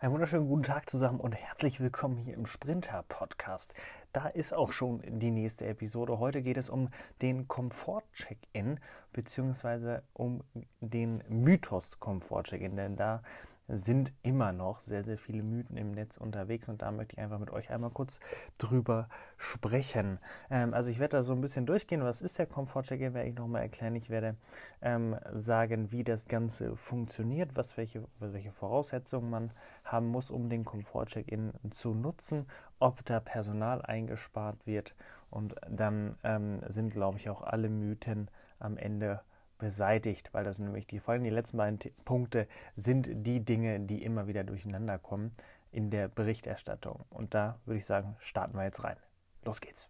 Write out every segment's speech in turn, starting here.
Einen wunderschönen guten Tag zusammen und herzlich willkommen hier im Sprinter Podcast. Da ist auch schon die nächste Episode. Heute geht es um den Komfort-Check-In beziehungsweise um den Mythos Komfort-Check-In, denn da sind immer noch sehr, sehr viele Mythen im Netz unterwegs und da möchte ich einfach mit euch einmal kurz drüber sprechen. Ähm, also ich werde da so ein bisschen durchgehen, was ist der Komfort-Check-In, werde ich nochmal erklären. Ich werde ähm, sagen, wie das Ganze funktioniert, was welche, welche Voraussetzungen man haben muss, um den Komfort-Check-In zu nutzen, ob da Personal eingespart wird und dann ähm, sind, glaube ich, auch alle Mythen am Ende beseitigt, weil das nämlich die folgenden, die letzten beiden Punkte sind die Dinge, die immer wieder durcheinander kommen in der Berichterstattung. Und da würde ich sagen, starten wir jetzt rein. Los geht's.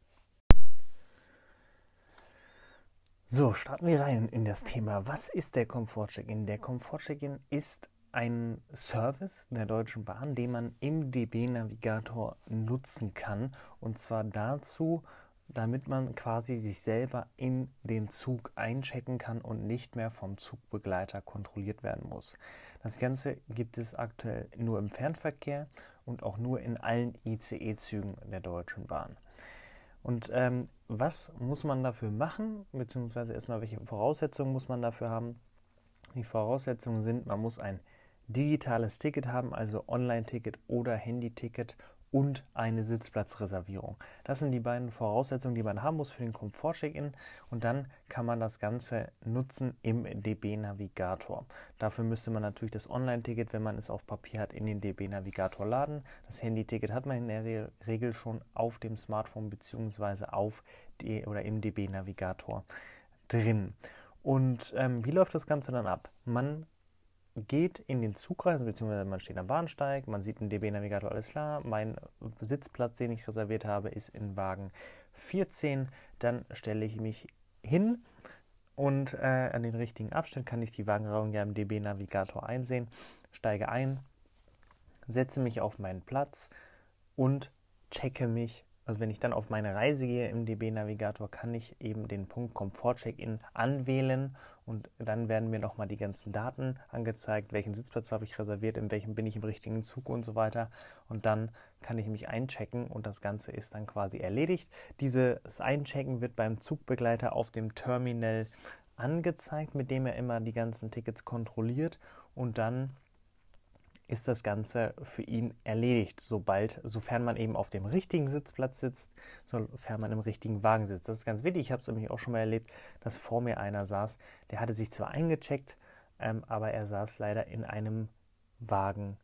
So, starten wir rein in das Thema. Was ist der Komfort-Check-In? Der Komfort-Check-In ist ein Service der Deutschen Bahn, den man im DB-Navigator nutzen kann. Und zwar dazu, damit man quasi sich selber in den Zug einchecken kann und nicht mehr vom Zugbegleiter kontrolliert werden muss. Das Ganze gibt es aktuell nur im Fernverkehr und auch nur in allen ICE-Zügen der Deutschen Bahn. Und ähm, was muss man dafür machen, beziehungsweise erstmal welche Voraussetzungen muss man dafür haben? Die Voraussetzungen sind, man muss ein digitales Ticket haben, also Online-Ticket oder Handy-Ticket und eine Sitzplatzreservierung. Das sind die beiden Voraussetzungen, die man haben muss für den Komfort-Check-In und dann kann man das Ganze nutzen im DB-Navigator. Dafür müsste man natürlich das Online-Ticket, wenn man es auf Papier hat, in den DB-Navigator laden. Das Handy-Ticket hat man in der Regel schon auf dem Smartphone bzw. auf die, oder im DB-Navigator drin. Und ähm, wie läuft das Ganze dann ab? Man geht in den Zug rein, beziehungsweise man steht am Bahnsteig, man sieht im DB-Navigator, alles klar, mein Sitzplatz, den ich reserviert habe, ist in Wagen 14. Dann stelle ich mich hin und äh, an den richtigen Abstand kann ich die Wagenreihung ja im DB-Navigator einsehen, steige ein, setze mich auf meinen Platz und checke mich also wenn ich dann auf meine Reise gehe im DB-Navigator, kann ich eben den Punkt Komfort-Check-In anwählen und dann werden mir nochmal die ganzen Daten angezeigt, welchen Sitzplatz habe ich reserviert, in welchem bin ich im richtigen Zug und so weiter. Und dann kann ich mich einchecken und das Ganze ist dann quasi erledigt. Dieses Einchecken wird beim Zugbegleiter auf dem Terminal angezeigt, mit dem er immer die ganzen Tickets kontrolliert und dann ist das Ganze für ihn erledigt, sobald, sofern man eben auf dem richtigen Sitzplatz sitzt, sofern man im richtigen Wagen sitzt. Das ist ganz wichtig. Ich habe es nämlich auch schon mal erlebt, dass vor mir einer saß, der hatte sich zwar eingecheckt, ähm, aber er saß leider in einem Wagen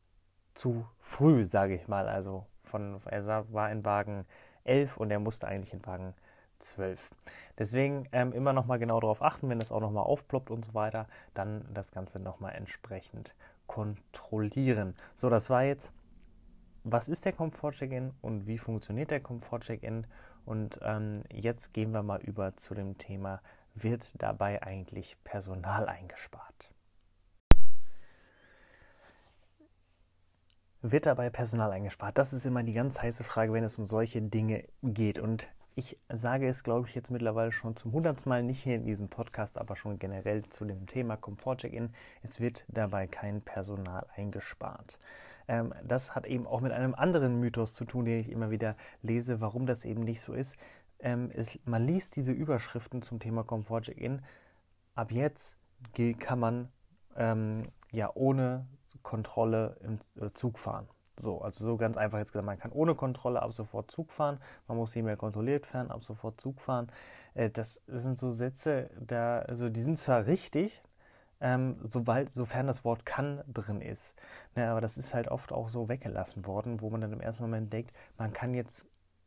zu früh, sage ich mal. Also von, er war in Wagen 11 und er musste eigentlich in Wagen 12. Deswegen ähm, immer noch mal genau darauf achten, wenn das auch noch mal aufploppt und so weiter, dann das Ganze noch mal entsprechend kontrollieren. So, das war jetzt, was ist der Komfort-Check-In und wie funktioniert der Komfort-Check-In? Und ähm, jetzt gehen wir mal über zu dem Thema, wird dabei eigentlich Personal eingespart? Wird dabei Personal eingespart? Das ist immer die ganz heiße Frage, wenn es um solche Dinge geht. Und ich sage es, glaube ich, jetzt mittlerweile schon zum hundertsten Mal, nicht hier in diesem Podcast, aber schon generell zu dem Thema Komfort-Check-In. Es wird dabei kein Personal eingespart. Ähm, das hat eben auch mit einem anderen Mythos zu tun, den ich immer wieder lese, warum das eben nicht so ist. Ähm, es, man liest diese Überschriften zum Thema Komfort-Check-In. Ab jetzt kann man ähm, ja ohne Kontrolle im äh, Zug fahren. So, also so ganz einfach jetzt gesagt, man kann ohne Kontrolle ab sofort Zug fahren, man muss nicht mehr kontrolliert fahren, ab sofort Zug fahren. Äh, das sind so Sätze, da, also die sind zwar richtig, ähm, sobald, sofern das Wort kann drin ist. Ne, aber das ist halt oft auch so weggelassen worden, wo man dann im ersten Moment denkt, man kann jetzt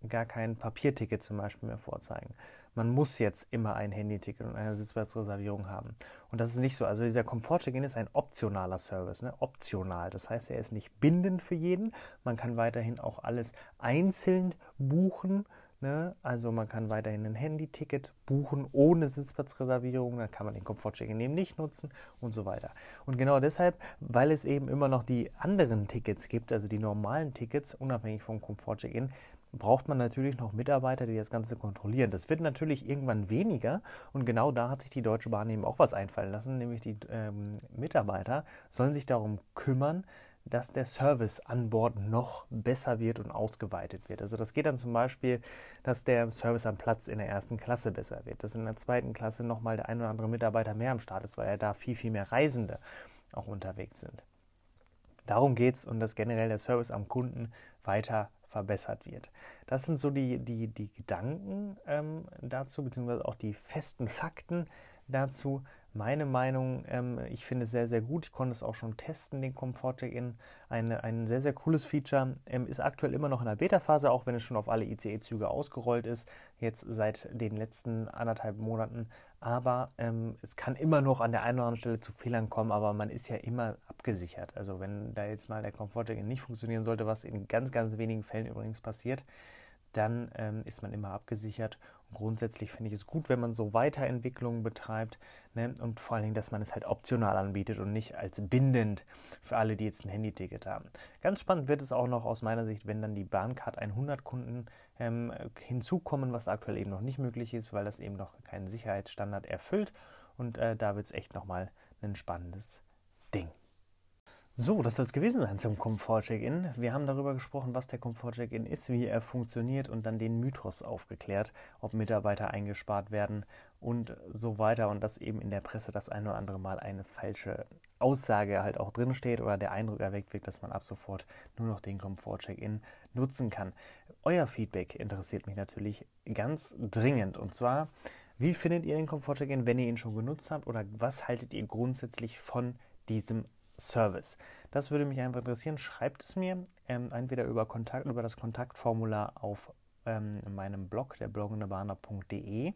gar kein Papierticket zum Beispiel mehr vorzeigen. Man muss jetzt immer ein Handyticket und eine Sitzplatzreservierung haben. Und das ist nicht so. Also dieser Komfort-Check-In ist ein optionaler Service, ne? optional. Das heißt, er ist nicht bindend für jeden. Man kann weiterhin auch alles einzeln buchen. Ne? Also man kann weiterhin ein Handyticket buchen ohne Sitzplatzreservierung. Dann kann man den Komfort-Check-In eben nicht nutzen und so weiter. Und genau deshalb, weil es eben immer noch die anderen Tickets gibt, also die normalen Tickets, unabhängig vom Komfort-Check-In, braucht man natürlich noch Mitarbeiter, die das Ganze kontrollieren. Das wird natürlich irgendwann weniger und genau da hat sich die Deutsche Bahn eben auch was einfallen lassen, nämlich die ähm, Mitarbeiter sollen sich darum kümmern, dass der Service an Bord noch besser wird und ausgeweitet wird. Also das geht dann zum Beispiel, dass der Service am Platz in der ersten Klasse besser wird, dass in der zweiten Klasse nochmal der ein oder andere Mitarbeiter mehr am Start ist, weil ja da viel, viel mehr Reisende auch unterwegs sind. Darum geht es und dass generell der Service am Kunden weiter verbessert wird. Das sind so die, die, die Gedanken ähm, dazu, beziehungsweise auch die festen Fakten dazu. Meine Meinung, ähm, ich finde es sehr, sehr gut. Ich konnte es auch schon testen, den Comfort Check-In. ein sehr, sehr cooles Feature. Ähm, ist aktuell immer noch in der Beta-Phase, auch wenn es schon auf alle ICE-Züge ausgerollt ist. Jetzt seit den letzten anderthalb Monaten. Aber ähm, es kann immer noch an der einen oder anderen Stelle zu Fehlern kommen, aber man ist ja immer abgesichert. Also wenn da jetzt mal der Comfort Check-In nicht funktionieren sollte, was in ganz, ganz wenigen Fällen übrigens passiert, dann ähm, ist man immer abgesichert. Und grundsätzlich finde ich es gut, wenn man so Weiterentwicklungen betreibt ne? und vor allen Dingen, dass man es halt optional anbietet und nicht als bindend für alle, die jetzt ein Handyticket haben. Ganz spannend wird es auch noch aus meiner Sicht, wenn dann die Bahncard 100 Kunden ähm, hinzukommen, was aktuell eben noch nicht möglich ist, weil das eben noch keinen Sicherheitsstandard erfüllt. Und äh, da wird es echt nochmal ein spannendes Ding. So, das soll es gewesen sein zum Komfort-Check-In. Wir haben darüber gesprochen, was der Komfort-Check-In ist, wie er funktioniert und dann den Mythos aufgeklärt, ob Mitarbeiter eingespart werden und so weiter und dass eben in der Presse das ein oder andere Mal eine falsche Aussage halt auch drinsteht oder der Eindruck erweckt wird, dass man ab sofort nur noch den Komfort-Check-In nutzen kann. Euer Feedback interessiert mich natürlich ganz dringend und zwar, wie findet ihr den Komfort-Check-In, wenn ihr ihn schon genutzt habt oder was haltet ihr grundsätzlich von diesem Service. Das würde mich einfach interessieren. Schreibt es mir ähm, entweder über, Kontakt, über das Kontaktformular auf ähm, meinem Blog, der bloggendebahner.de.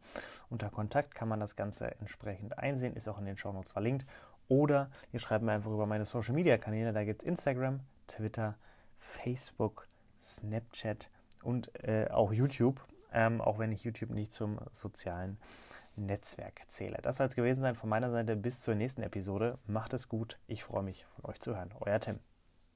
Unter Kontakt kann man das Ganze entsprechend einsehen, ist auch in den Shownotes verlinkt. Oder ihr schreibt mir einfach über meine Social Media Kanäle. Da gibt es Instagram, Twitter, Facebook, Snapchat und äh, auch YouTube. Ähm, auch wenn ich YouTube nicht zum sozialen Netzwerk zähle. Das soll es gewesen sein von meiner Seite. Bis zur nächsten Episode. Macht es gut. Ich freue mich, von euch zu hören. Euer Tim.